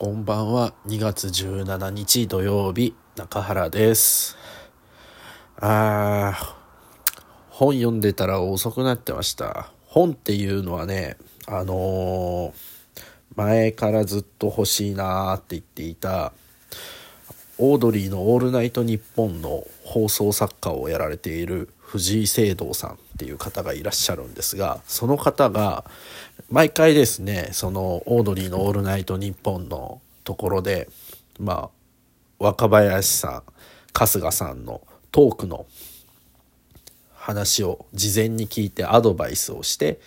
こんばんは。2月17日土曜日、中原です。あー、本読んでたら遅くなってました。本っていうのはね、あのー前からずっと欲しいなーって言っていた、オードリーの「オールナイトニッポン」の放送作家をやられている藤井聖堂さんっていう方がいらっしゃるんですがその方が毎回ですねそのオードリーの「オールナイトニッポン」のところでまあ若林さん春日さんのトークの話を事前に聞いてアドバイスをして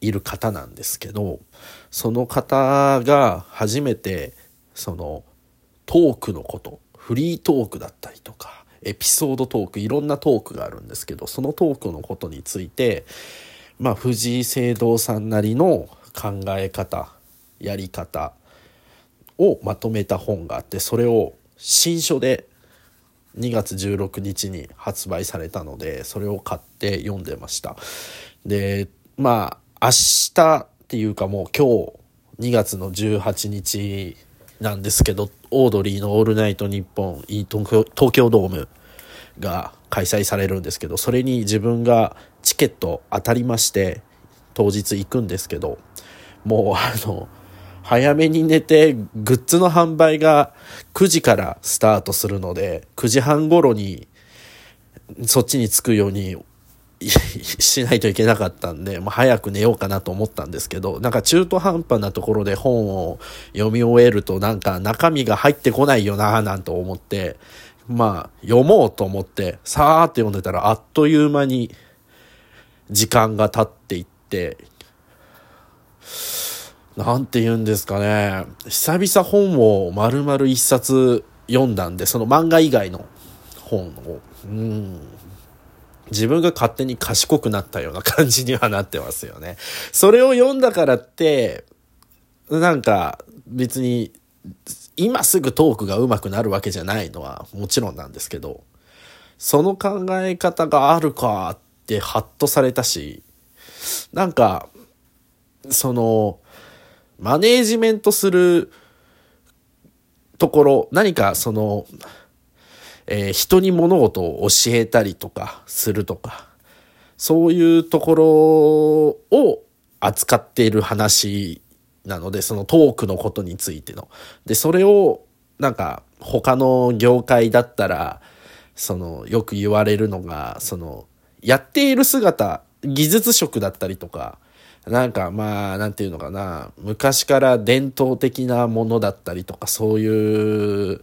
いる方なんですけどその方が初めてそのトークのことフリートークだったりとかエピソードトークいろんなトークがあるんですけどそのトークのことについてまあ藤井聖堂さんなりの考え方やり方をまとめた本があってそれを新書で2月16日に発売されたのでそれを買って読んでました。でまあ明日っていうかもう今日2月の18日なんですけどオードリーの「オールナイトニッポン」東京東京ドームが開催されるんですけどそれに自分がチケット当たりまして当日行くんですけどもうあの早めに寝てグッズの販売が9時からスタートするので9時半頃にそっちに着くように しないといけなかったんで、もう早く寝ようかなと思ったんですけど、なんか中途半端なところで本を読み終えるとなんか中身が入ってこないよなぁなんて思って、まあ読もうと思って、さーって読んでたらあっという間に時間が経っていって、なんて言うんですかね。久々本を丸々一冊読んだんで、その漫画以外の本を。うん。自分が勝手に賢くなったような感じにはなってますよね。それを読んだからって、なんか別に今すぐトークが上手くなるわけじゃないのはもちろんなんですけど、その考え方があるかってハッとされたし、なんか、その、マネージメントするところ、何かその、えー人に物事を教えたりとかするとか、そういうところを扱っている話なので、そのトークのことについての。で、それを、なんか、他の業界だったら、その、よく言われるのが、その、やっている姿、技術職だったりとか、なんかまあ、なんていうのかな、昔から伝統的なものだったりとか、そういう、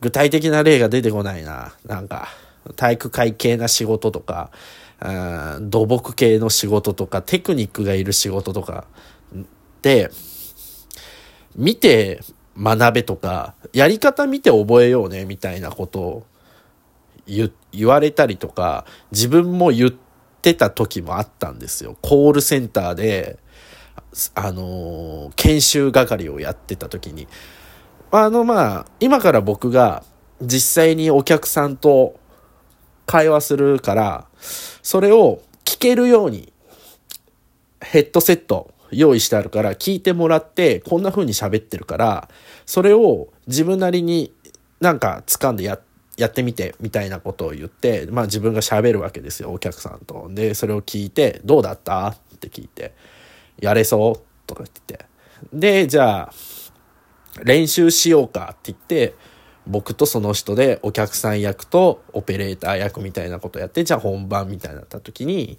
具体的な例が出てこないな。なんか、体育会系な仕事とか、土木系の仕事とか、テクニックがいる仕事とか、で、見て学べとか、やり方見て覚えようね、みたいなことを言言われたりとか、自分も言ってた時もあったんですよ。コールセンターで、あのー研修係をやってた時に、あのまあ、今から僕が実際にお客さんと会話するから、それを聞けるようにヘッドセット用意してあるから聞いてもらってこんな風に喋ってるからそれを自分なりになんか掴んでややってみてみたいなことを言ってまあ自分が喋るわけですよお客さんと。でそれを聞いて「どうだった?」って聞いて「やれそう?」とか言ってでじゃあ練習しようかって言って僕とその人でお客さん役とオペレーター役みたいなことやってじゃあ本番みたいになった時にい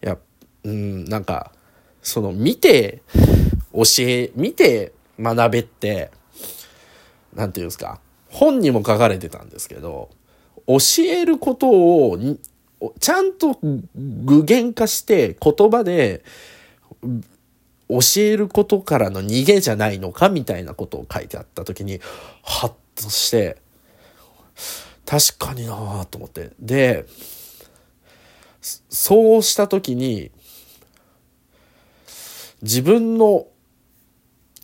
やうんなんかその見て教え見て学べってなんていうんですか本にも書かれてたんですけど教えることをちゃんと具現化して言葉で教えることからの逃げじゃないのかみたいなことを書いてあった時にハッとして確かになぁと思って。でそうした時に自分の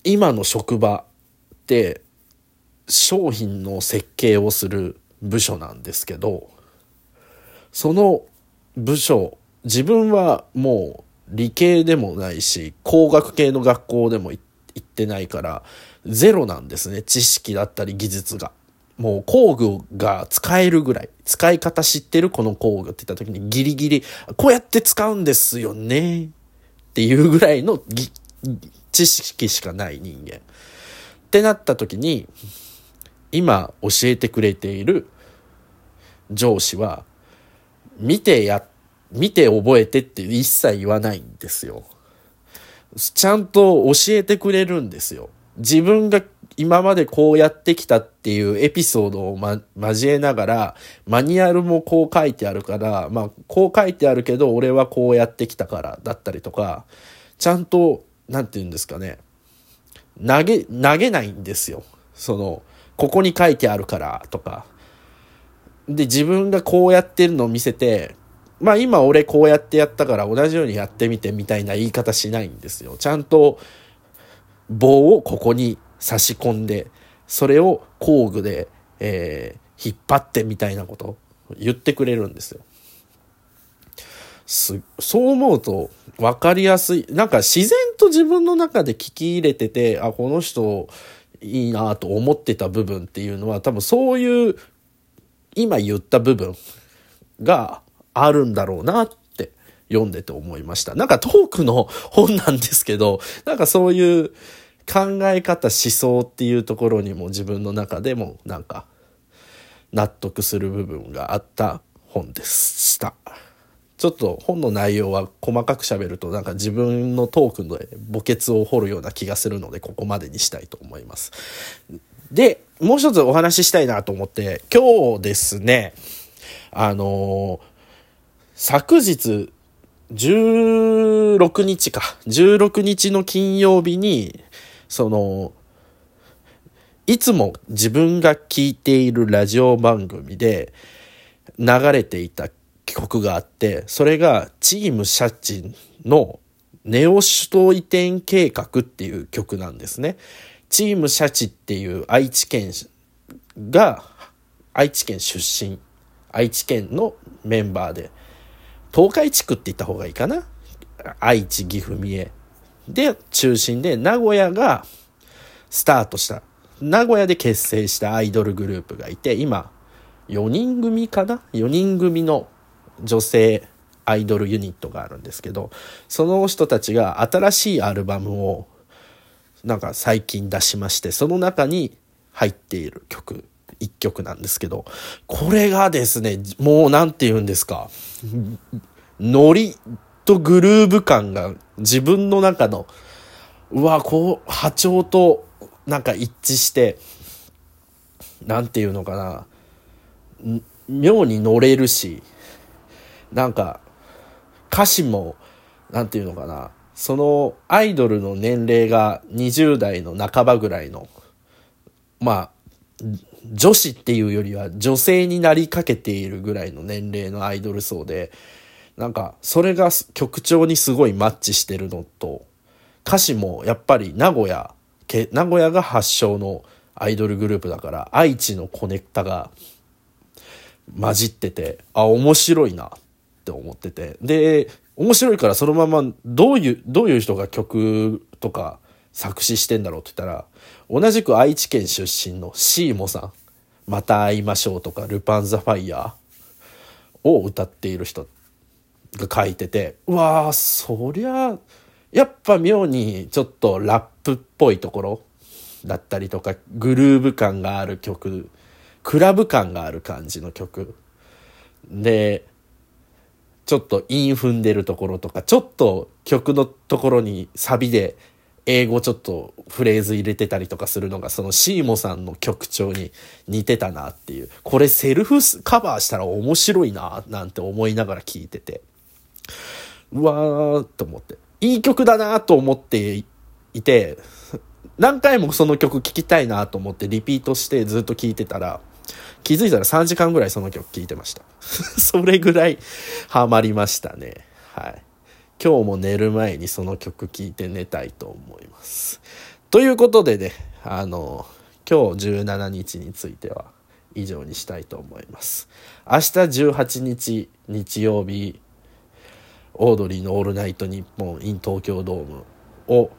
今の職場って商品の設計をする部署なんですけどその部署自分はもう理系でもないし工学系の学校でも行ってないからゼロなんですね。知識だったり技術が。もう工具が使えるぐらい。使い方知ってるこの工具って言った時にギリギリこうやって使うんですよね。っていうぐらいの知識しかない人間。ってなった時に今教えてくれている上司は見てや見て覚えてって一切言わないんですよ。ちゃんと教えてくれるんですよ。自分が今までこうやってきたっていうエピソードを、ま、交えながら、マニュアルもこう書いてあるから、まあ、こう書いてあるけど、俺はこうやってきたからだったりとか、ちゃんと、なんて言うんですかね、投げ、投げないんですよ。その、ここに書いてあるからとか。で、自分がこうやってるのを見せて、まあ今俺こうやってやったから同じようにやってみてみたいな言い方しないんですよ。ちゃんと棒をここに差し込んで、それを工具で、えー、引っ張ってみたいなこと言ってくれるんですよ。すそう思うと分かりやすい。なんか自然と自分の中で聞き入れてて、あ、この人いいなと思ってた部分っていうのは多分そういう今言った部分があるんだろうなって読んでて思いました。なんかトークの本なんですけど、なんかそういう考え方、思想っていうところにも自分の中でもなんか納得する部分があった本でした。ちょっと本の内容は細かく喋るとなんか自分のトークの墓穴を掘るような気がするのでここまでにしたいと思います。で、もう一つお話ししたいなと思って今日ですね、あのー、昨日16日か、16日の金曜日にその、いつも自分が聞いているラジオ番組で流れていた曲があって、それがチームシャチのネオ首都移転計画っていう曲なんですね。チームシャチっていう愛知県が愛知県出身、愛知県のメンバーで、東海地区って言った方がいいかな？愛知、岐阜、三重。で、中心で名古屋がスタートした。名古屋で結成したアイドルグループがいて、今、4人組かな ?4 人組の女性アイドルユニットがあるんですけど、その人たちが新しいアルバムをなんか最近出しまして、その中に入っている曲、一曲なんですけど、これがですね、もう何て言うんですか、ノリとグルーヴ感が自分の中の、うわ、こう、波長となんか一致して、なんていうのかな、妙に乗れるし、なんか、歌詞も、なんていうのかな、そのアイドルの年齢が20代の半ばぐらいの、まあ、女子っていうよりは女性になりかけているぐらいの年齢のアイドル層で、なんか、それが曲調にすごいマッチしてるのと、歌詞もやっぱり名古屋、名古屋が発祥のアイドルグループだから、愛知のコネクタが混じってて、あ、面白いなって思ってて。で、面白いからそのままどういう、どういう人が曲とか作詞してんだろうって言ったら、同じく愛知県出身のシーモさん、また会いましょうとか、ルパンザファイヤーを歌っている人が書いてて、うわー、そりゃ、やっぱ妙にちょっとラップっぽいところだったりとか、グルーヴ感がある曲、クラブ感がある感じの曲。で、ちょっと韻踏んでるところとか、ちょっと曲のところにサビで英語ちょっとフレーズ入れてたりとかするのが、そのシーモさんの曲調に似てたなっていう。これセルフカバーしたら面白いな、なんて思いながら聴いてて。うわーと思って。いい曲だなと思っていて、何回もその曲聴きたいなと思ってリピートしてずっと聴いてたら、気づいたら3時間ぐらいその曲聴いてました。それぐらいハマりましたね。はい。今日も寝る前にその曲聴いて寝たいと思います。ということでね、あの、今日17日については以上にしたいと思います。明日18日日曜日、オードリーのオールナイトニッポン in 東京ドームを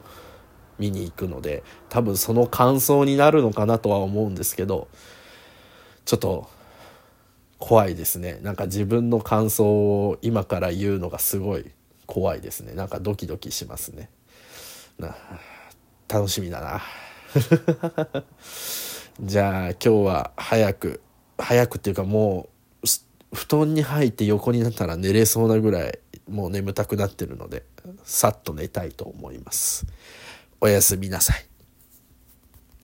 見に行くので多分その感想になるのかなとは思うんですけどちょっと怖いですね。なんか自分の感想を今から言うのがすごい怖いですね。なんかドキドキしますね。楽しみだな。じゃあ今日は早く早くっていうかもう布団に入って横になったら寝れそうなぐらいもう眠たくなってるのでさっと寝たいと思います。おやすみなさい。